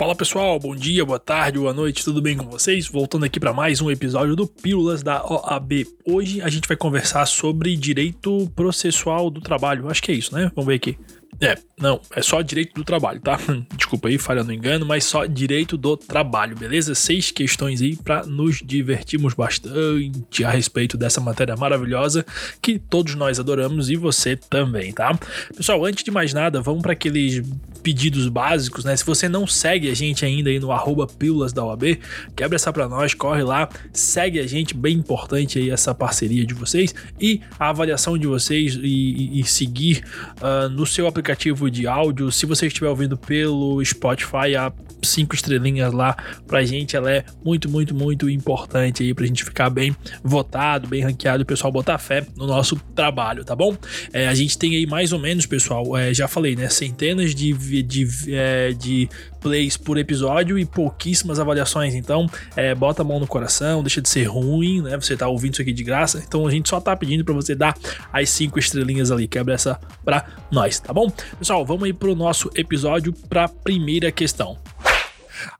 Fala pessoal, bom dia, boa tarde, boa noite, tudo bem com vocês? Voltando aqui para mais um episódio do Pílulas da OAB. Hoje a gente vai conversar sobre direito processual do trabalho. Acho que é isso, né? Vamos ver aqui. É, não, é só direito do trabalho, tá? Desculpa aí, falha no engano, mas só direito do trabalho, beleza? Seis questões aí para nos divertirmos bastante a respeito dessa matéria maravilhosa que todos nós adoramos e você também, tá? Pessoal, antes de mais nada, vamos para aqueles pedidos básicos, né? Se você não segue a gente ainda aí no arroba pílulas da OAB, quebra essa para nós, corre lá, segue a gente, bem importante aí essa parceria de vocês e a avaliação de vocês e, e, e seguir uh, no seu aplicativo aplicativo de áudio. Se você estiver ouvindo pelo Spotify, a cinco estrelinhas lá pra gente, ela é muito, muito, muito importante aí pra gente ficar bem votado, bem ranqueado e o pessoal botar fé no nosso trabalho, tá bom? É, a gente tem aí mais ou menos, pessoal, é, já falei, né? Centenas de, de, é, de plays por episódio e pouquíssimas avaliações. Então, é, bota a mão no coração, deixa de ser ruim, né? Você tá ouvindo isso aqui de graça. Então, a gente só tá pedindo para você dar as cinco estrelinhas ali. Quebra essa pra nós, tá bom? Pessoal, vamos aí pro nosso episódio pra primeira questão.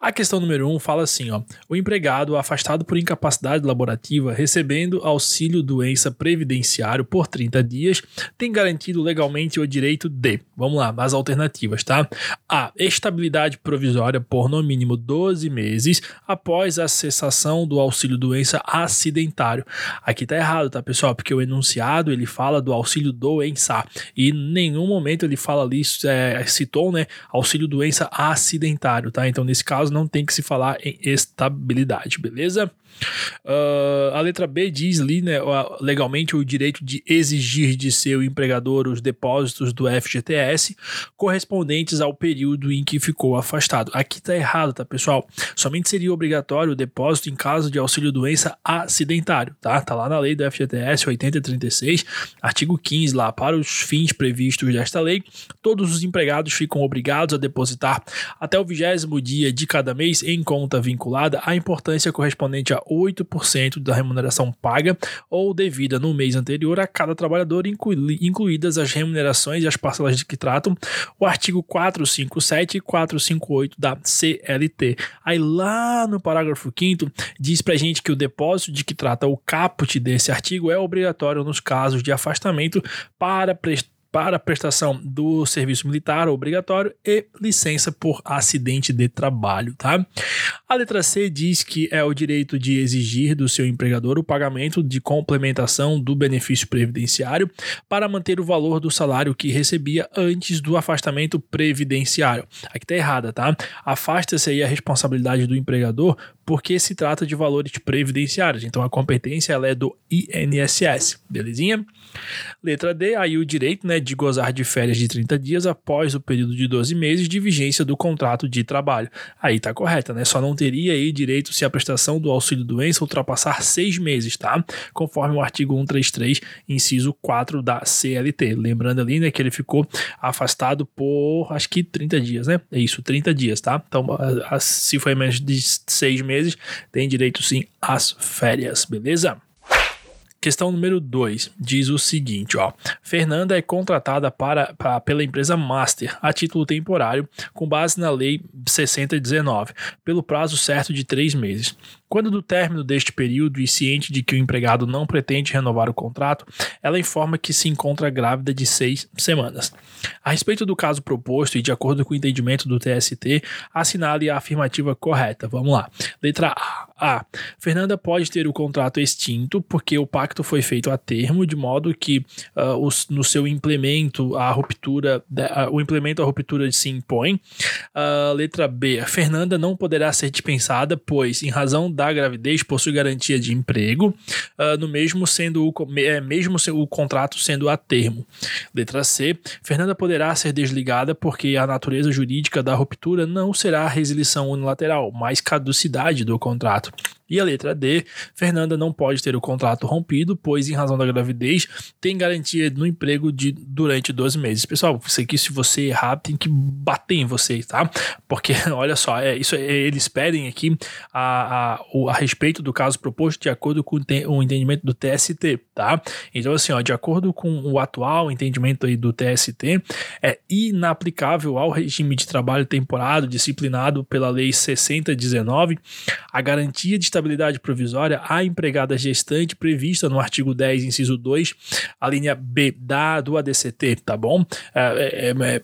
A questão número 1 um fala assim, ó: o empregado afastado por incapacidade laborativa recebendo auxílio doença previdenciário por 30 dias tem garantido legalmente o direito de. Vamos lá, as alternativas, tá? A. Estabilidade provisória por no mínimo 12 meses após a cessação do auxílio doença acidentário. Aqui tá errado, tá, pessoal? Porque o enunciado ele fala do auxílio doença e em nenhum momento ele fala ali, é, citou, né, auxílio doença acidentário, tá? Então nesse caso não tem que se falar em estabilidade, beleza? Uh, a letra B diz ali, né, legalmente, o direito de exigir de seu empregador os depósitos do FGTS correspondentes ao período em que ficou afastado. Aqui tá errado, tá, pessoal? Somente seria obrigatório o depósito em caso de auxílio-doença acidentário, tá? Tá lá na lei do FGTS 8036, artigo 15 lá, para os fins previstos desta lei, todos os empregados ficam obrigados a depositar até o vigésimo dia de cada mês em conta vinculada a importância correspondente a 8% da remuneração paga ou devida no mês anterior a cada trabalhador, incluídas as remunerações e as parcelas de que tratam o artigo 457 e 458 da CLT. Aí lá no parágrafo 5 diz pra gente que o depósito de que trata o caput desse artigo é obrigatório nos casos de afastamento para prestar para a prestação do serviço militar obrigatório e licença por acidente de trabalho, tá? A letra C diz que é o direito de exigir do seu empregador o pagamento de complementação do benefício previdenciário para manter o valor do salário que recebia antes do afastamento previdenciário. Aqui tá errada, tá? Afasta-se aí a responsabilidade do empregador porque se trata de valores previdenciários. Então a competência ela é do INSS, belezinha? Letra D, aí o direito né, de gozar de férias de 30 dias após o período de 12 meses de vigência do contrato de trabalho. Aí tá correta, né? Só não teria aí direito se a prestação do auxílio doença ultrapassar seis meses, tá? Conforme o artigo 133, inciso 4 da CLT. Lembrando ali, né, que ele ficou afastado por acho que 30 dias, né? É isso, 30 dias, tá? Então, se foi menos de seis meses, tem direito sim às férias, beleza? Questão número 2 diz o seguinte, ó. Fernanda é contratada para, pela empresa Master a título temporário, com base na Lei 6019, pelo prazo certo de três meses. Quando do término deste período e ciente de que o empregado não pretende renovar o contrato, ela informa que se encontra grávida de seis semanas. A respeito do caso proposto e de acordo com o entendimento do TST, assinale a afirmativa correta. Vamos lá. Letra A. A. Fernanda pode ter o contrato extinto porque o pacto foi feito a termo, de modo que uh, os, no seu implemento a ruptura, uh, o implemento a ruptura se impõe. Uh, letra B. Fernanda não poderá ser dispensada, pois, em razão da gravidez, possui garantia de emprego, no mesmo sendo o, é, mesmo o contrato sendo a termo. Letra C. Fernanda poderá ser desligada porque a natureza jurídica da ruptura não será resilição unilateral, mas caducidade do contrato. E a letra D, Fernanda não pode ter o contrato rompido, pois, em razão da gravidez, tem garantia no emprego de durante 12 meses. Pessoal, isso aqui, se você errar, tem que bater em você, tá? Porque, olha só, é, isso, é, eles pedem aqui a, a, a respeito do caso proposto de acordo com o entendimento do TST, tá? Então, assim, ó, de acordo com o atual entendimento aí do TST, é inaplicável ao regime de trabalho temporado disciplinado pela Lei 6019 a garantia de estabilidade provisória à empregada gestante prevista no artigo 10, inciso 2, a linha B da, do ADCT, tá bom? É, é, é,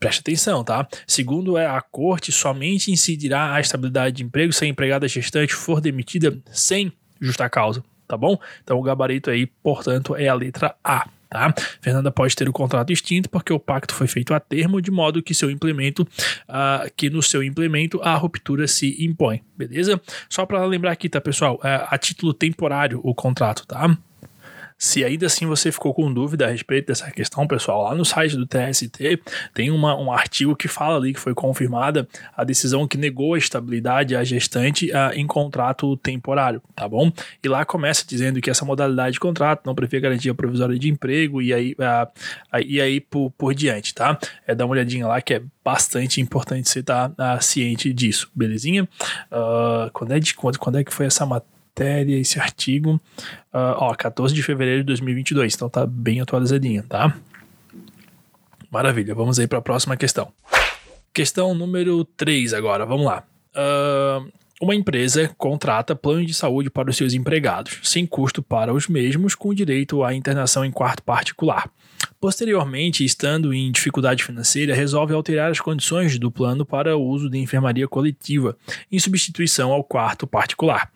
preste atenção, tá? Segundo é a corte, somente incidirá a estabilidade de emprego se a empregada gestante for demitida sem justa causa, tá bom? Então o gabarito aí, portanto, é a letra A. Tá? Fernanda pode ter o contrato extinto porque o pacto foi feito a termo, de modo que seu implemento, uh, que no seu implemento a ruptura se impõe, beleza? Só para lembrar aqui, tá, pessoal? Uh, a título temporário o contrato, tá? Se ainda assim você ficou com dúvida a respeito dessa questão, pessoal, lá no site do TST tem uma, um artigo que fala ali que foi confirmada a decisão que negou a estabilidade à gestante uh, em contrato temporário, tá bom? E lá começa dizendo que essa modalidade de contrato não prevê garantia provisória de emprego e aí, uh, e aí por, por diante, tá? É dar uma olhadinha lá que é bastante importante você estar tá, uh, ciente disso, belezinha? quando, é de, quando, quando é que foi essa matéria? Matéria, esse artigo, uh, ó, 14 de fevereiro de 2022, então tá bem atualizadinha, tá? Maravilha, vamos aí para a próxima questão. Questão número 3 agora, vamos lá. Uh, uma empresa contrata plano de saúde para os seus empregados, sem custo para os mesmos, com direito à internação em quarto particular. Posteriormente, estando em dificuldade financeira, resolve alterar as condições do plano para o uso de enfermaria coletiva, em substituição ao quarto particular.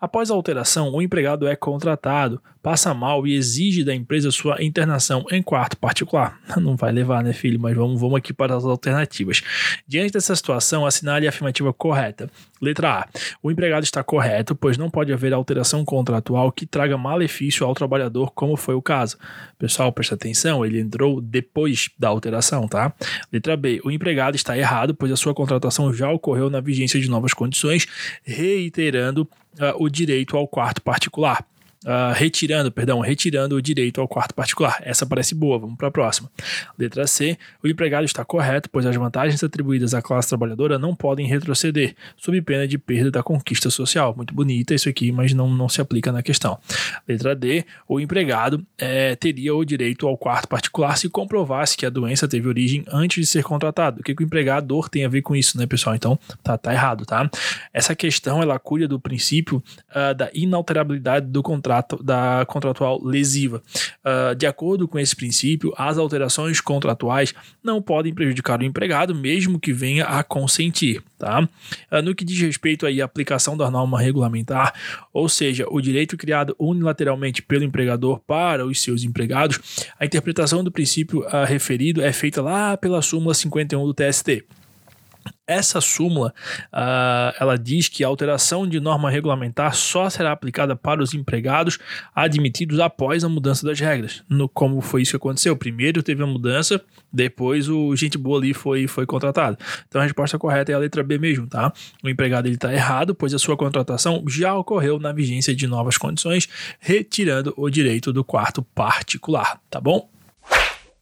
Após a alteração, o empregado é contratado, passa mal e exige da empresa sua internação em quarto particular. Não vai levar, né, filho? Mas vamos, vamos aqui para as alternativas. Diante dessa situação, assinale a afirmativa correta. Letra A. O empregado está correto, pois não pode haver alteração contratual que traga malefício ao trabalhador, como foi o caso. Pessoal, presta atenção, ele entrou depois da alteração, tá? Letra B. O empregado está errado, pois a sua contratação já ocorreu na vigência de novas condições, reiterando uh, o direito ao quarto particular uh, retirando, perdão, retirando o direito ao quarto particular. Essa parece boa, vamos para a próxima. Letra C. O empregado está correto, pois as vantagens atribuídas à classe trabalhadora não podem retroceder, sob pena de perda da conquista social. Muito bonita isso aqui, mas não, não se aplica na questão. Letra D. O empregado é, teria o direito ao quarto particular se comprovasse que a doença teve origem antes de ser contratado. O que, que o empregador tem a ver com isso, né, pessoal? Então, tá, tá errado, tá? Essa questão, ela cuida do princípio uh, da inalterabilidade do contrato da contratual lesiva. Uh, de acordo com esse princípio, as alterações contratuais não podem prejudicar o empregado, mesmo que venha a consentir. Tá? Uh, no que diz respeito aí à aplicação da norma regulamentar, ou seja, o direito criado unilateralmente pelo empregador para os seus empregados, a interpretação do princípio uh, referido é feita lá pela súmula 51 do TST. Essa súmula, uh, ela diz que a alteração de norma regulamentar só será aplicada para os empregados admitidos após a mudança das regras. No, como foi isso que aconteceu? Primeiro teve a mudança, depois o gente boa ali foi, foi contratado. Então a resposta correta é a letra B mesmo, tá? O empregado está errado, pois a sua contratação já ocorreu na vigência de novas condições, retirando o direito do quarto particular, tá bom?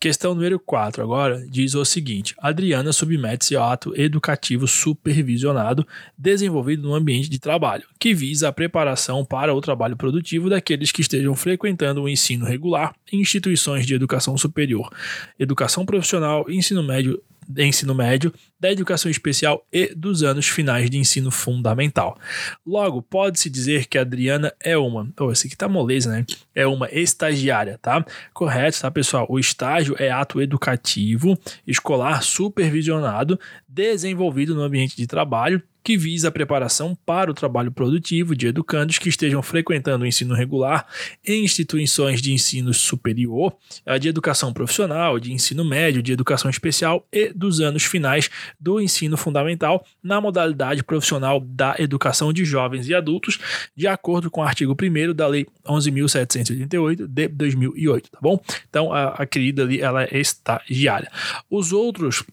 Questão número 4 agora diz o seguinte: Adriana submete-se ao ato educativo supervisionado desenvolvido no ambiente de trabalho, que visa a preparação para o trabalho produtivo daqueles que estejam frequentando o ensino regular em instituições de educação superior, educação profissional, ensino médio de ensino médio, da educação especial e dos anos finais de ensino fundamental. Logo, pode-se dizer que a Adriana é uma. Oh, esse aqui tá moleza, né? É uma estagiária, tá? Correto, tá, pessoal? O estágio é ato educativo, escolar supervisionado, desenvolvido no ambiente de trabalho que visa a preparação para o trabalho produtivo de educandos que estejam frequentando o ensino regular em instituições de ensino superior, de educação profissional, de ensino médio, de educação especial e dos anos finais do ensino fundamental na modalidade profissional da educação de jovens e adultos, de acordo com o artigo 1 da Lei 11.788 de 2008, tá bom? Então, a, a querida ali, ela é estagiária. Os outros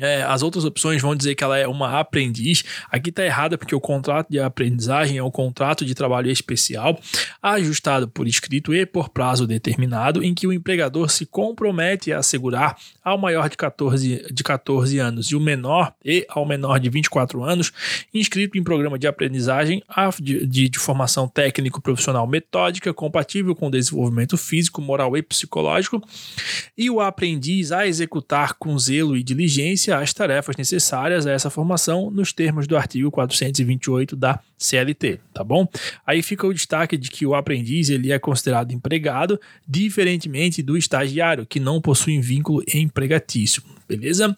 é, as outras opções vão dizer que ela é uma aprendiz. Aqui está errada porque o contrato de aprendizagem é um contrato de trabalho especial, ajustado por escrito e por prazo determinado, em que o empregador se compromete a assegurar ao maior de 14, de 14 anos e o menor e ao menor de 24 anos, inscrito em programa de aprendizagem de, de, de formação técnico-profissional metódica, compatível com desenvolvimento físico, moral e psicológico, e o aprendiz a executar com zelo e diligência as tarefas necessárias a essa formação nos termos do artigo 428 da CLT, tá bom? Aí fica o destaque de que o aprendiz ele é considerado empregado, diferentemente do estagiário, que não possui vínculo empregatício beleza?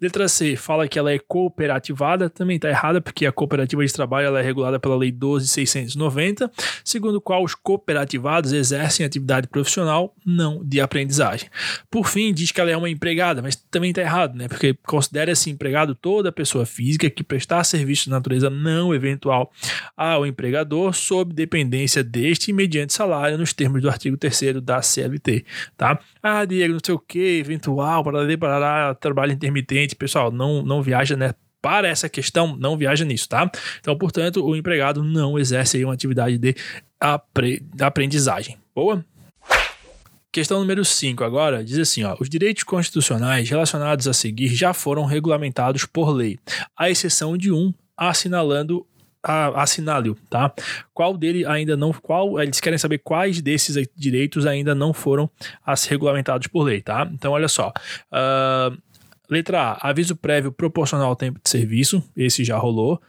Letra C fala que ela é cooperativada, também está errada, porque a cooperativa de trabalho ela é regulada pela Lei 12.690, segundo qual os cooperativados exercem atividade profissional, não de aprendizagem. Por fim, diz que ela é uma empregada, mas também está errado, né? Porque considera-se empregado toda pessoa física que prestar serviço de natureza não eventual ao empregador sob dependência deste mediante salário nos termos do artigo 3 da CLT, tá? Ah, Diego, não sei o que, eventual, para trabalho intermitente, pessoal, não, não viaja, né? Para essa questão, não viaja nisso, tá? Então, portanto, o empregado não exerce aí uma atividade de apre aprendizagem. Boa? Questão número 5 agora diz assim: ó, os direitos constitucionais relacionados a seguir já foram regulamentados por lei, à exceção de um, assinalando assinale-o, tá? Qual dele ainda não, qual eles querem saber quais desses direitos ainda não foram regulamentados por lei, tá? Então olha só, uh, letra A, aviso prévio proporcional ao tempo de serviço, esse já rolou.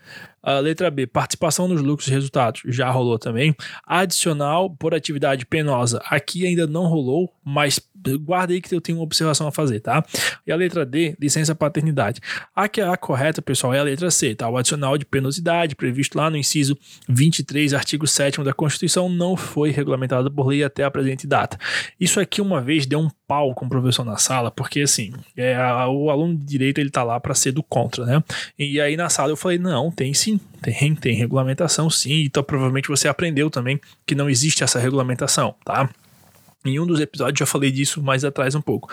Uh, letra B, participação nos lucros e resultados, já rolou também. Adicional por atividade penosa, aqui ainda não rolou, mas guarda aí que eu tenho uma observação a fazer, tá? E a letra D, licença paternidade. A que é a correta, pessoal, é a letra C, tá? O adicional de penosidade previsto lá no inciso 23, artigo 7 da Constituição não foi regulamentado por lei até a presente data. Isso aqui uma vez deu um pau com o professor na sala, porque assim, é, a, o aluno de direito ele tá lá para ser do contra, né? E aí na sala eu falei: "Não, tem sim, tem, tem regulamentação sim". Então provavelmente você aprendeu também que não existe essa regulamentação, tá? Em um dos episódios já falei disso mais atrás um pouco.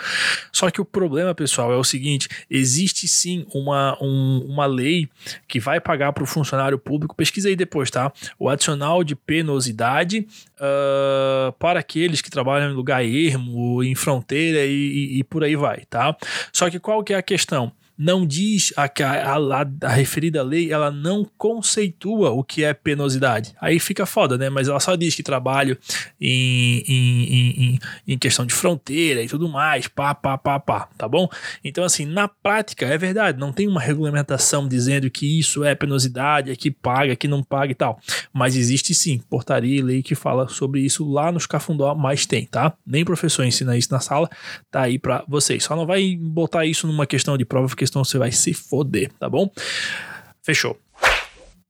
Só que o problema, pessoal, é o seguinte: existe sim uma, um, uma lei que vai pagar para o funcionário público. Pesquisa aí depois, tá? O adicional de penosidade uh, para aqueles que trabalham em lugar ermo, em fronteira e, e, e por aí vai, tá? Só que qual que é a questão? Não diz a, a, a, a, referida lei, ela não conceitua o que é penosidade. Aí fica foda, né? Mas ela só diz que trabalho em, em, em, em questão de fronteira e tudo mais, pá, pá, pá, pá, tá bom? Então, assim, na prática, é verdade, não tem uma regulamentação dizendo que isso é penosidade, é que paga, que não paga e tal. Mas existe sim, portaria e lei que fala sobre isso lá nos Cafundó, mas tem, tá? Nem professor ensina isso na sala, tá aí para vocês. Só não vai botar isso numa questão de prova, porque senão você vai se foder, tá bom? Fechou.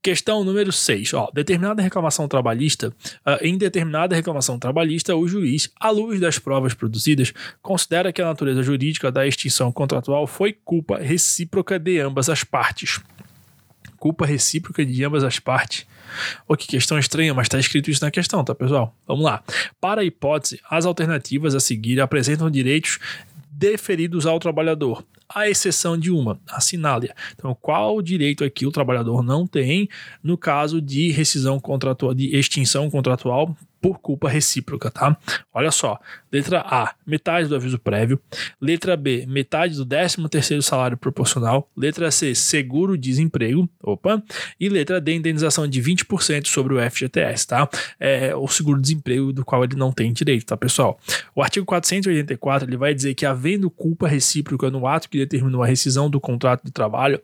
Questão número 6. Ó, determinada reclamação trabalhista, uh, em determinada reclamação trabalhista, o juiz, à luz das provas produzidas, considera que a natureza jurídica da extinção contratual foi culpa recíproca de ambas as partes. Culpa recíproca de ambas as partes. Oh, que questão estranha, mas está escrito isso na questão, tá, pessoal? Vamos lá. Para a hipótese, as alternativas a seguir apresentam direitos deferidos ao trabalhador, à exceção de uma, assinale Então, qual direito aqui o trabalhador não tem no caso de rescisão contratual, de extinção contratual por culpa recíproca, tá? Olha só, letra A, metade do aviso prévio, letra B, metade do 13 terceiro salário proporcional, letra C, seguro-desemprego, opa, e letra D, indenização de 20% sobre o FGTS, tá? É o seguro-desemprego do qual ele não tem direito, tá, pessoal? O artigo 484, ele vai dizer que havendo culpa recíproca no ato que determinou a rescisão do contrato de trabalho,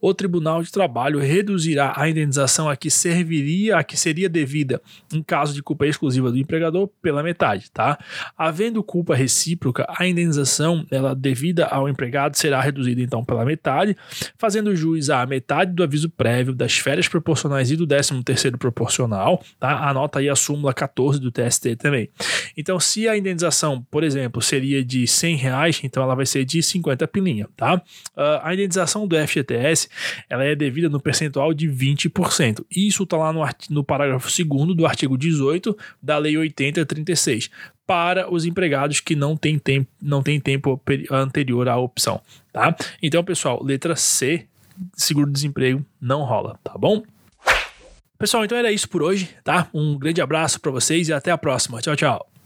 o Tribunal de Trabalho reduzirá a indenização a que serviria, a que seria devida em caso de culpa exclusiva do empregador pela metade, tá? Havendo culpa recíproca, a indenização ela devida ao empregado será reduzida então pela metade, fazendo jus à metade do aviso prévio, das férias proporcionais e do 13 terceiro proporcional, tá? Anota aí a súmula 14 do TST também. Então, se a indenização, por exemplo, seria de 100 reais, então ela vai ser de 50 pilinha, tá? Uh, a indenização do FGTS, ela é devida no percentual de 20%. Isso tá lá no, no parágrafo 2 do artigo 18 da Lei 8036. para os empregados que não têm tempo, não tem tempo anterior à opção, tá? Então, pessoal, letra C, seguro-desemprego não rola, tá bom? Pessoal, então era isso por hoje, tá? Um grande abraço para vocês e até a próxima. Tchau, tchau.